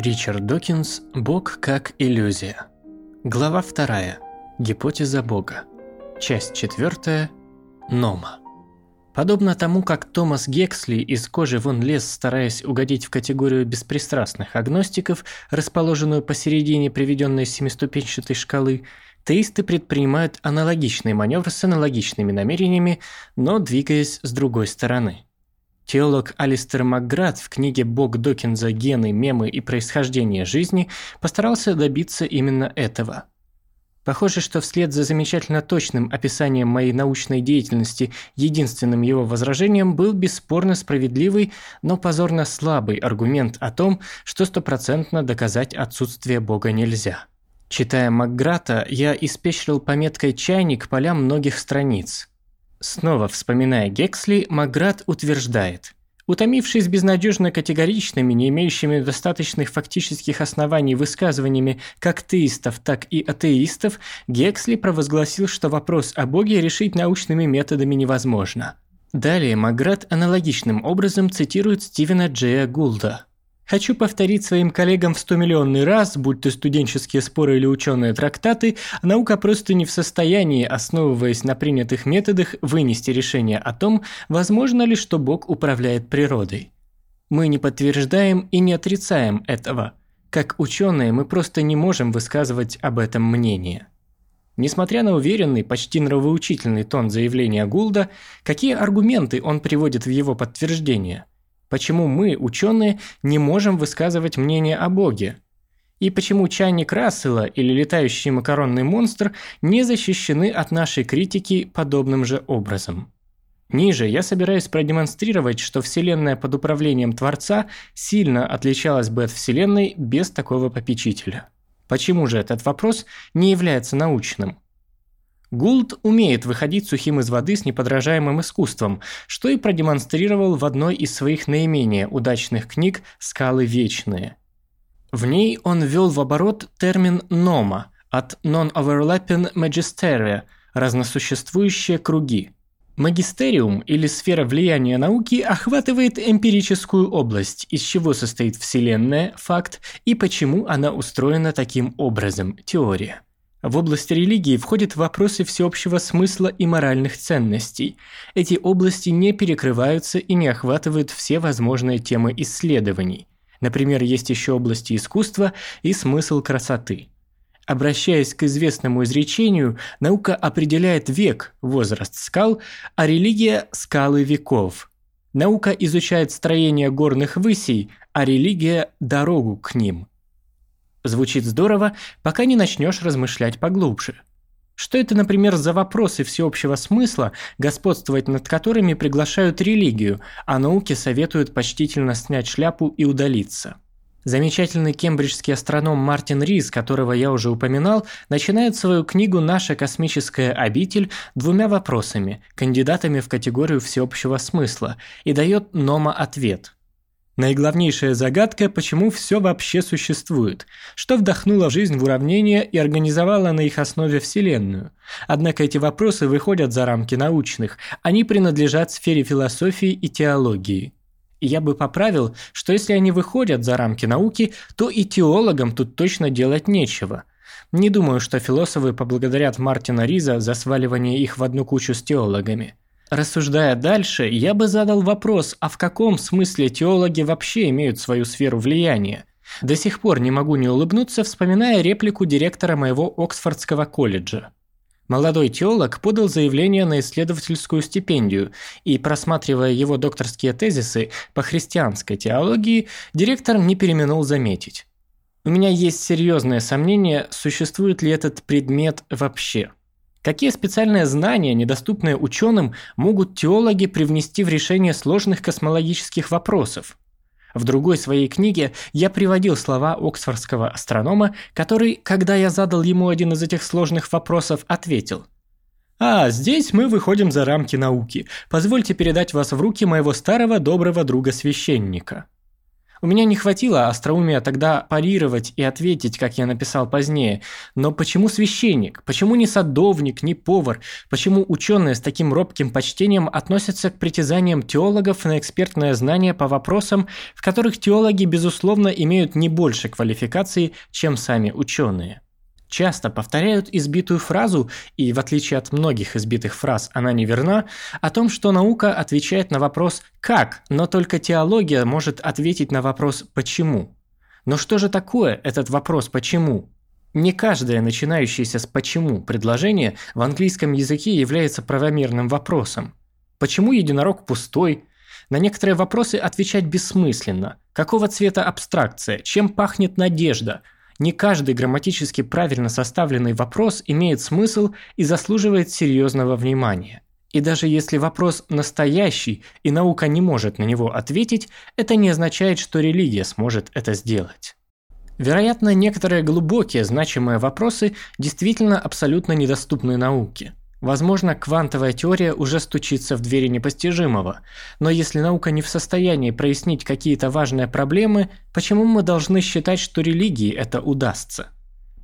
Ричард Докинс «Бог как иллюзия». Глава 2. Гипотеза Бога. Часть 4. Нома. Подобно тому, как Томас Гексли из кожи вон лез, стараясь угодить в категорию беспристрастных агностиков, расположенную посередине приведенной семиступенчатой шкалы, теисты предпринимают аналогичный маневр с аналогичными намерениями, но двигаясь с другой стороны – Теолог Алистер Макград в книге «Бог Докинза. Гены, мемы и происхождение жизни» постарался добиться именно этого. Похоже, что вслед за замечательно точным описанием моей научной деятельности единственным его возражением был бесспорно справедливый, но позорно слабый аргумент о том, что стопроцентно доказать отсутствие Бога нельзя. Читая Макграта, я испещрил пометкой «чайник» поля многих страниц – Снова вспоминая Гексли, Маград утверждает – Утомившись безнадежно категоричными, не имеющими достаточных фактических оснований высказываниями как теистов, так и атеистов, Гексли провозгласил, что вопрос о Боге решить научными методами невозможно. Далее Маград аналогичным образом цитирует Стивена Джея Гулда. Хочу повторить своим коллегам в 100-миллионный раз, будь то студенческие споры или ученые трактаты, наука просто не в состоянии, основываясь на принятых методах, вынести решение о том, возможно ли, что Бог управляет природой. Мы не подтверждаем и не отрицаем этого. Как ученые мы просто не можем высказывать об этом мнение. Несмотря на уверенный, почти нравоучительный тон заявления Гулда, какие аргументы он приводит в его подтверждение – Почему мы, ученые, не можем высказывать мнение о Боге? И почему чайник Рассела или летающий макаронный монстр не защищены от нашей критики подобным же образом? Ниже я собираюсь продемонстрировать, что Вселенная под управлением Творца сильно отличалась бы от Вселенной без такого попечителя. Почему же этот вопрос не является научным? Гулд умеет выходить сухим из воды с неподражаемым искусством, что и продемонстрировал в одной из своих наименее удачных книг «Скалы вечные». В ней он ввел в оборот термин «нома» от «non-overlapping magisteria» – разносуществующие круги. Магистериум или сфера влияния науки охватывает эмпирическую область, из чего состоит Вселенная, факт, и почему она устроена таким образом, теория. В область религии входят вопросы всеобщего смысла и моральных ценностей. Эти области не перекрываются и не охватывают все возможные темы исследований. Например, есть еще области искусства и смысл красоты. Обращаясь к известному изречению, наука определяет век, возраст скал, а религия – скалы веков. Наука изучает строение горных высей, а религия – дорогу к ним – Звучит здорово, пока не начнешь размышлять поглубже. Что это, например, за вопросы всеобщего смысла, господствовать над которыми приглашают религию, а науке советуют почтительно снять шляпу и удалиться? Замечательный кембриджский астроном Мартин Рис, которого я уже упоминал, начинает свою книгу «Наша космическая обитель» двумя вопросами, кандидатами в категорию всеобщего смысла, и дает Нома ответ – Наиглавнейшая загадка, почему все вообще существует, что вдохнуло жизнь в уравнения и организовало на их основе Вселенную. Однако эти вопросы выходят за рамки научных, они принадлежат сфере философии и теологии. И я бы поправил, что если они выходят за рамки науки, то и теологам тут точно делать нечего. Не думаю, что философы поблагодарят Мартина Риза за сваливание их в одну кучу с теологами. Рассуждая дальше, я бы задал вопрос, а в каком смысле теологи вообще имеют свою сферу влияния? До сих пор не могу не улыбнуться, вспоминая реплику директора моего Оксфордского колледжа. Молодой теолог подал заявление на исследовательскую стипендию, и, просматривая его докторские тезисы по христианской теологии, директор не переминул заметить. У меня есть серьезное сомнение, существует ли этот предмет вообще. Какие специальные знания, недоступные ученым, могут теологи привнести в решение сложных космологических вопросов? В другой своей книге я приводил слова оксфордского астронома, который, когда я задал ему один из этих сложных вопросов, ответил «А, здесь мы выходим за рамки науки. Позвольте передать вас в руки моего старого доброго друга-священника». У меня не хватило остроумия тогда парировать и ответить, как я написал позднее. Но почему священник? Почему не садовник, не повар? Почему ученые с таким робким почтением относятся к притязаниям теологов на экспертное знание по вопросам, в которых теологи, безусловно, имеют не больше квалификации, чем сами ученые? Часто повторяют избитую фразу, и в отличие от многих избитых фраз она не верна, о том, что наука отвечает на вопрос «как», но только теология может ответить на вопрос «почему». Но что же такое этот вопрос «почему»? Не каждое начинающееся с «почему» предложение в английском языке является правомерным вопросом. Почему единорог пустой? На некоторые вопросы отвечать бессмысленно. Какого цвета абстракция? Чем пахнет надежда? Не каждый грамматически правильно составленный вопрос имеет смысл и заслуживает серьезного внимания. И даже если вопрос настоящий и наука не может на него ответить, это не означает, что религия сможет это сделать. Вероятно, некоторые глубокие значимые вопросы действительно абсолютно недоступны науке. Возможно, квантовая теория уже стучится в двери непостижимого, но если наука не в состоянии прояснить какие-то важные проблемы, почему мы должны считать, что религии это удастся?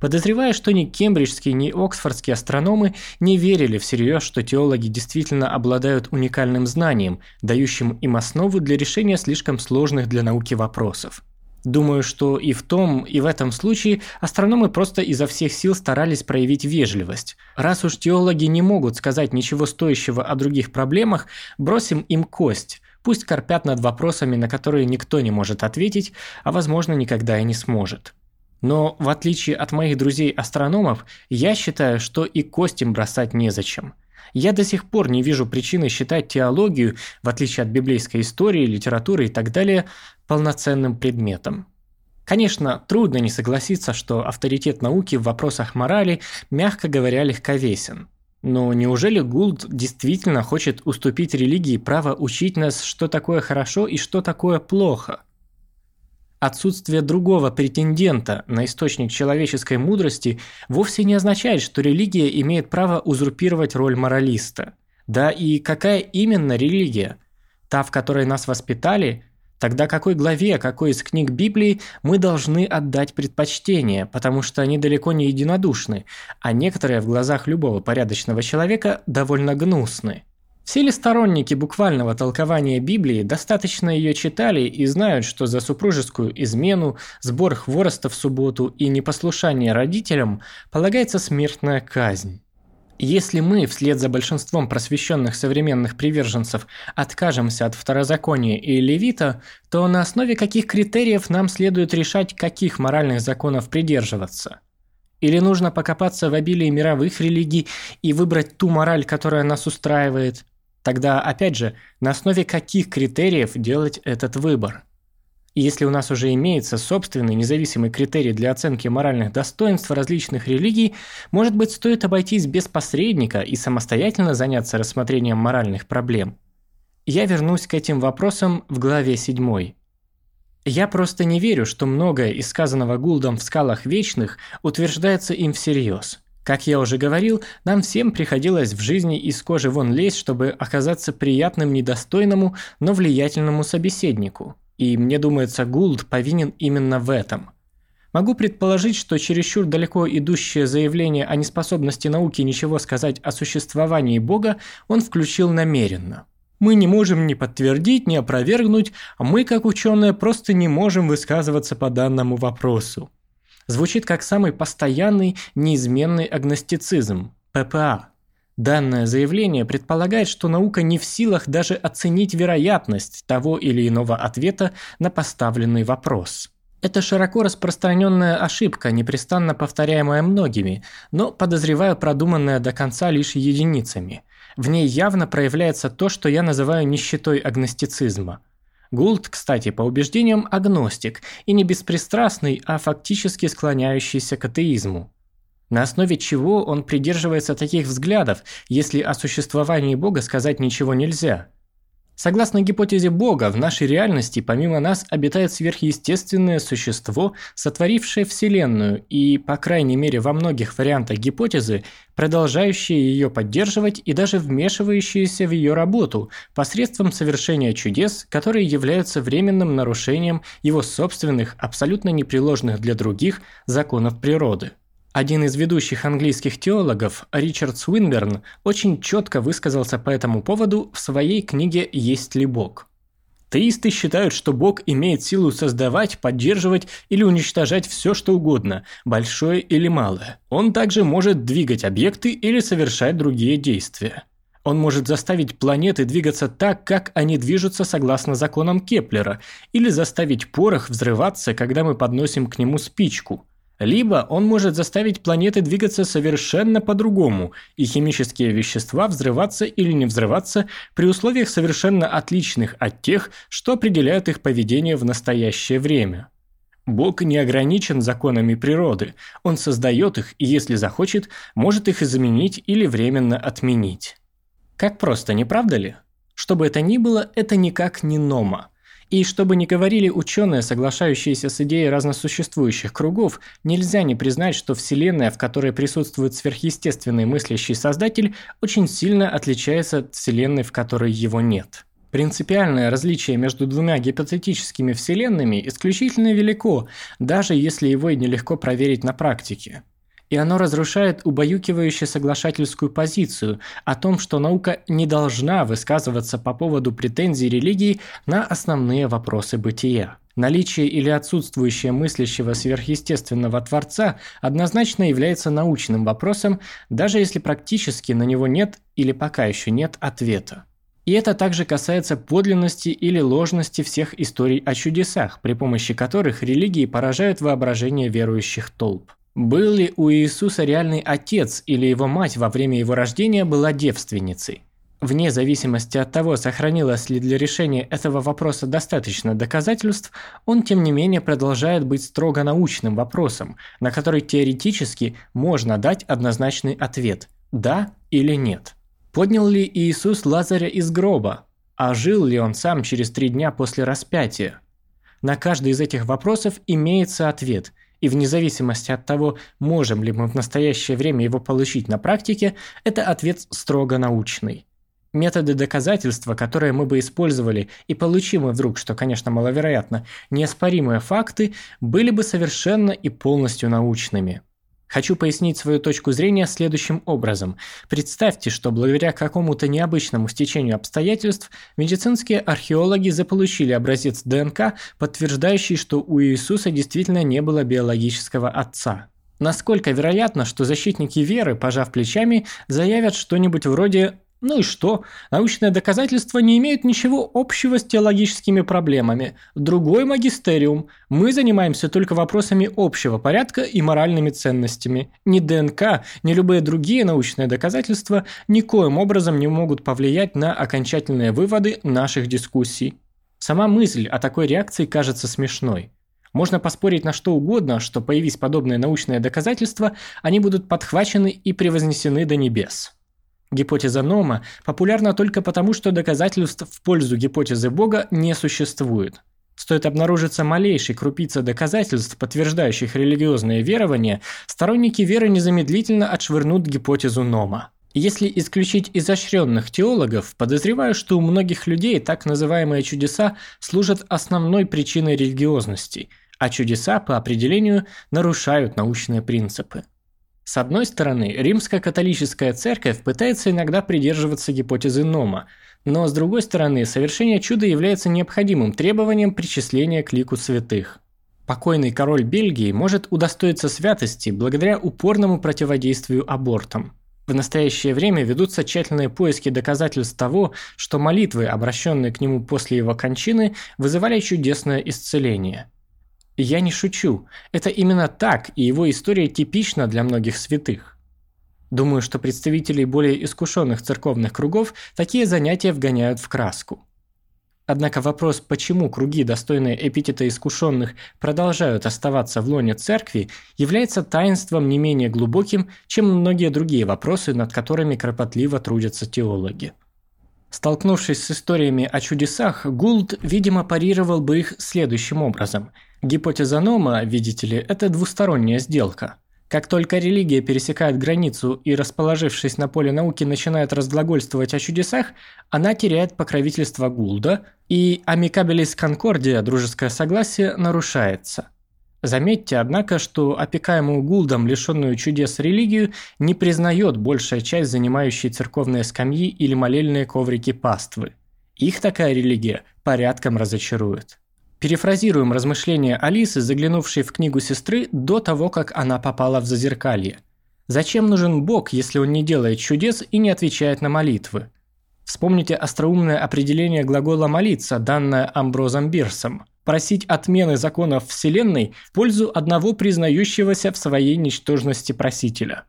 Подозревая, что ни кембриджские, ни оксфордские астрономы не верили всерьез, что теологи действительно обладают уникальным знанием, дающим им основу для решения слишком сложных для науки вопросов. Думаю, что и в том, и в этом случае астрономы просто изо всех сил старались проявить вежливость. Раз уж теологи не могут сказать ничего стоящего о других проблемах, бросим им кость. Пусть корпят над вопросами, на которые никто не может ответить, а возможно никогда и не сможет. Но в отличие от моих друзей-астрономов, я считаю, что и кость им бросать незачем. Я до сих пор не вижу причины считать теологию, в отличие от библейской истории, литературы и так далее, полноценным предметом. Конечно, трудно не согласиться, что авторитет науки в вопросах морали, мягко говоря, легковесен. Но неужели Гулд действительно хочет уступить религии право учить нас, что такое хорошо и что такое плохо? Отсутствие другого претендента на источник человеческой мудрости вовсе не означает, что религия имеет право узурпировать роль моралиста. Да и какая именно религия? Та, в которой нас воспитали? Тогда какой главе, какой из книг Библии мы должны отдать предпочтение, потому что они далеко не единодушны, а некоторые в глазах любого порядочного человека довольно гнусны. Все ли сторонники буквального толкования Библии достаточно ее читали и знают, что за супружескую измену, сбор хвороста в субботу и непослушание родителям полагается смертная казнь? Если мы, вслед за большинством просвещенных современных приверженцев, откажемся от второзакония и левита, то на основе каких критериев нам следует решать, каких моральных законов придерживаться? Или нужно покопаться в обилии мировых религий и выбрать ту мораль, которая нас устраивает? Тогда, опять же, на основе каких критериев делать этот выбор? И если у нас уже имеется собственный независимый критерий для оценки моральных достоинств различных религий, может быть, стоит обойтись без посредника и самостоятельно заняться рассмотрением моральных проблем. Я вернусь к этим вопросам в главе 7. Я просто не верю, что многое из сказанного Гулдом в «Скалах вечных» утверждается им всерьез. Как я уже говорил, нам всем приходилось в жизни из кожи вон лезть, чтобы оказаться приятным недостойному, но влиятельному собеседнику. И мне думается, Гулд повинен именно в этом. Могу предположить, что чересчур далеко идущее заявление о неспособности науки ничего сказать о существовании Бога он включил намеренно. Мы не можем ни подтвердить, ни опровергнуть, а мы, как ученые, просто не можем высказываться по данному вопросу звучит как самый постоянный, неизменный агностицизм – ППА. Данное заявление предполагает, что наука не в силах даже оценить вероятность того или иного ответа на поставленный вопрос. Это широко распространенная ошибка, непрестанно повторяемая многими, но, подозреваю, продуманная до конца лишь единицами. В ней явно проявляется то, что я называю нищетой агностицизма – Гулд, кстати, по убеждениям агностик и не беспристрастный, а фактически склоняющийся к атеизму. На основе чего он придерживается таких взглядов, если о существовании Бога сказать ничего нельзя? Согласно гипотезе Бога, в нашей реальности помимо нас обитает сверхъестественное существо, сотворившее Вселенную и, по крайней мере во многих вариантах гипотезы, продолжающее ее поддерживать и даже вмешивающееся в ее работу посредством совершения чудес, которые являются временным нарушением его собственных, абсолютно непреложных для других, законов природы. Один из ведущих английских теологов, Ричард Свинберн, очень четко высказался по этому поводу в своей книге «Есть ли Бог?». Теисты считают, что Бог имеет силу создавать, поддерживать или уничтожать все, что угодно, большое или малое. Он также может двигать объекты или совершать другие действия. Он может заставить планеты двигаться так, как они движутся согласно законам Кеплера, или заставить порох взрываться, когда мы подносим к нему спичку – либо он может заставить планеты двигаться совершенно по-другому, и химические вещества взрываться или не взрываться при условиях совершенно отличных от тех, что определяют их поведение в настоящее время. Бог не ограничен законами природы, он создает их и, если захочет, может их изменить или временно отменить. Как просто, не правда ли? Что бы это ни было, это никак не нома. И чтобы не говорили ученые, соглашающиеся с идеей разносуществующих кругов, нельзя не признать, что Вселенная, в которой присутствует сверхъестественный мыслящий создатель, очень сильно отличается от Вселенной, в которой его нет. Принципиальное различие между двумя гипотетическими вселенными исключительно велико, даже если его и нелегко проверить на практике и оно разрушает убаюкивающую соглашательскую позицию о том, что наука не должна высказываться по поводу претензий религии на основные вопросы бытия. Наличие или отсутствующее мыслящего сверхъестественного Творца однозначно является научным вопросом, даже если практически на него нет или пока еще нет ответа. И это также касается подлинности или ложности всех историй о чудесах, при помощи которых религии поражают воображение верующих толп. Был ли у Иисуса реальный отец или его мать во время его рождения была девственницей? Вне зависимости от того, сохранилось ли для решения этого вопроса достаточно доказательств, он тем не менее продолжает быть строго научным вопросом, на который теоретически можно дать однозначный ответ – да или нет. Поднял ли Иисус Лазаря из гроба? А жил ли он сам через три дня после распятия? На каждый из этих вопросов имеется ответ – и вне зависимости от того, можем ли мы в настоящее время его получить на практике, это ответ строго научный. Методы доказательства, которые мы бы использовали, и получим мы вдруг, что, конечно, маловероятно, неоспоримые факты, были бы совершенно и полностью научными. Хочу пояснить свою точку зрения следующим образом. Представьте, что благодаря какому-то необычному стечению обстоятельств медицинские археологи заполучили образец ДНК, подтверждающий, что у Иисуса действительно не было биологического отца. Насколько вероятно, что защитники веры, пожав плечами, заявят что-нибудь вроде ну и что? Научные доказательства не имеют ничего общего с теологическими проблемами. Другой магистериум. Мы занимаемся только вопросами общего порядка и моральными ценностями. Ни ДНК, ни любые другие научные доказательства никоим образом не могут повлиять на окончательные выводы наших дискуссий. Сама мысль о такой реакции кажется смешной. Можно поспорить на что угодно, что появись подобные научные доказательства, они будут подхвачены и превознесены до небес. Гипотеза Нома популярна только потому, что доказательств в пользу гипотезы Бога не существует. Стоит обнаружиться малейшей крупица доказательств, подтверждающих религиозные верования, сторонники веры незамедлительно отшвырнут гипотезу Нома. Если исключить изощренных теологов, подозреваю, что у многих людей так называемые чудеса служат основной причиной религиозности, а чудеса по определению нарушают научные принципы. С одной стороны, римская католическая церковь пытается иногда придерживаться гипотезы Нома, но с другой стороны, совершение чуда является необходимым требованием причисления к лику святых. Покойный король Бельгии может удостоиться святости благодаря упорному противодействию абортам. В настоящее время ведутся тщательные поиски доказательств того, что молитвы, обращенные к нему после его кончины, вызывали чудесное исцеление – я не шучу. Это именно так, и его история типична для многих святых. Думаю, что представителей более искушенных церковных кругов такие занятия вгоняют в краску. Однако вопрос, почему круги, достойные эпитета искушенных, продолжают оставаться в лоне церкви, является таинством не менее глубоким, чем многие другие вопросы, над которыми кропотливо трудятся теологи. Столкнувшись с историями о чудесах, Гулд, видимо, парировал бы их следующим образом. Гипотеза Нома, видите ли, это двусторонняя сделка. Как только религия пересекает границу и, расположившись на поле науки, начинает разглагольствовать о чудесах, она теряет покровительство Гулда, и амикабелис конкордия, дружеское согласие, нарушается. Заметьте, однако, что опекаемую Гулдом, лишенную чудес религию, не признает большая часть занимающей церковные скамьи или молельные коврики паствы. Их такая религия порядком разочарует. Перефразируем размышления Алисы, заглянувшей в книгу сестры до того, как она попала в зазеркалье. Зачем нужен Бог, если он не делает чудес и не отвечает на молитвы? Вспомните остроумное определение глагола «молиться», данное Амброзом Бирсом – просить отмены законов Вселенной в пользу одного признающегося в своей ничтожности просителя.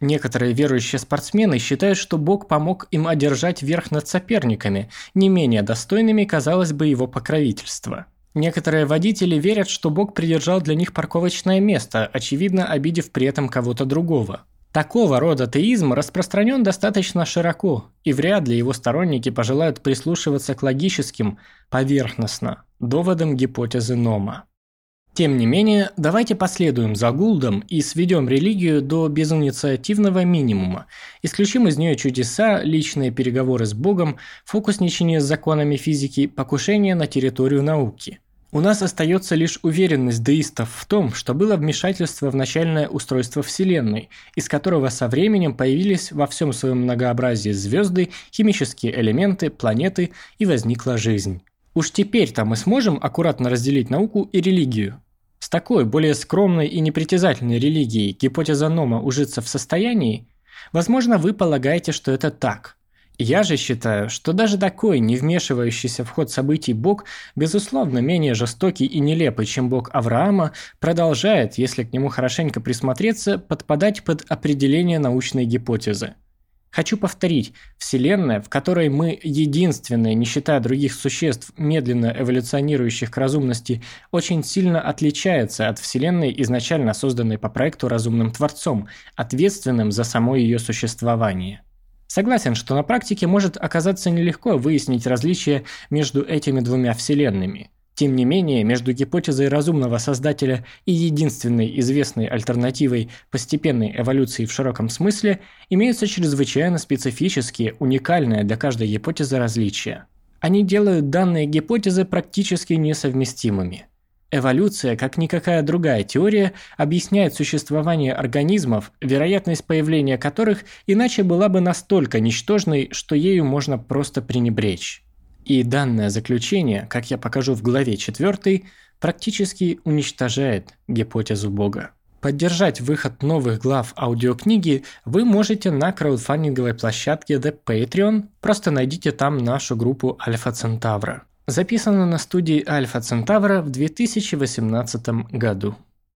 Некоторые верующие спортсмены считают, что Бог помог им одержать верх над соперниками, не менее достойными, казалось бы, его покровительства. Некоторые водители верят, что Бог придержал для них парковочное место, очевидно обидев при этом кого-то другого. Такого рода теизм распространен достаточно широко, и вряд ли его сторонники пожелают прислушиваться к логическим, поверхностно, доводам гипотезы Нома. Тем не менее, давайте последуем за Гулдом и сведем религию до безинициативного минимума, исключим из нее чудеса, личные переговоры с Богом, фокусничание с законами физики, покушение на территорию науки – у нас остается лишь уверенность деистов в том, что было вмешательство в начальное устройство Вселенной, из которого со временем появились во всем своем многообразии звезды, химические элементы, планеты и возникла жизнь. Уж теперь-то мы сможем аккуратно разделить науку и религию. С такой, более скромной и непритязательной религией гипотеза Нома ужиться в состоянии? Возможно, вы полагаете, что это так. Я же считаю, что даже такой, не вмешивающийся в ход событий Бог, безусловно, менее жестокий и нелепый, чем Бог Авраама, продолжает, если к нему хорошенько присмотреться, подпадать под определение научной гипотезы. Хочу повторить, Вселенная, в которой мы единственные, не считая других существ, медленно эволюционирующих к разумности, очень сильно отличается от Вселенной, изначально созданной по проекту разумным Творцом, ответственным за само ее существование. Согласен, что на практике может оказаться нелегко выяснить различия между этими двумя вселенными. Тем не менее, между гипотезой разумного создателя и единственной известной альтернативой постепенной эволюции в широком смысле имеются чрезвычайно специфические, уникальные для каждой гипотезы различия. Они делают данные гипотезы практически несовместимыми – Эволюция, как никакая другая теория, объясняет существование организмов, вероятность появления которых иначе была бы настолько ничтожной, что ею можно просто пренебречь. И данное заключение, как я покажу в главе 4, практически уничтожает гипотезу Бога. Поддержать выход новых глав аудиокниги вы можете на краудфандинговой площадке The Patreon, просто найдите там нашу группу Альфа Центавра. Записано на студии Альфа Центавра в 2018 году.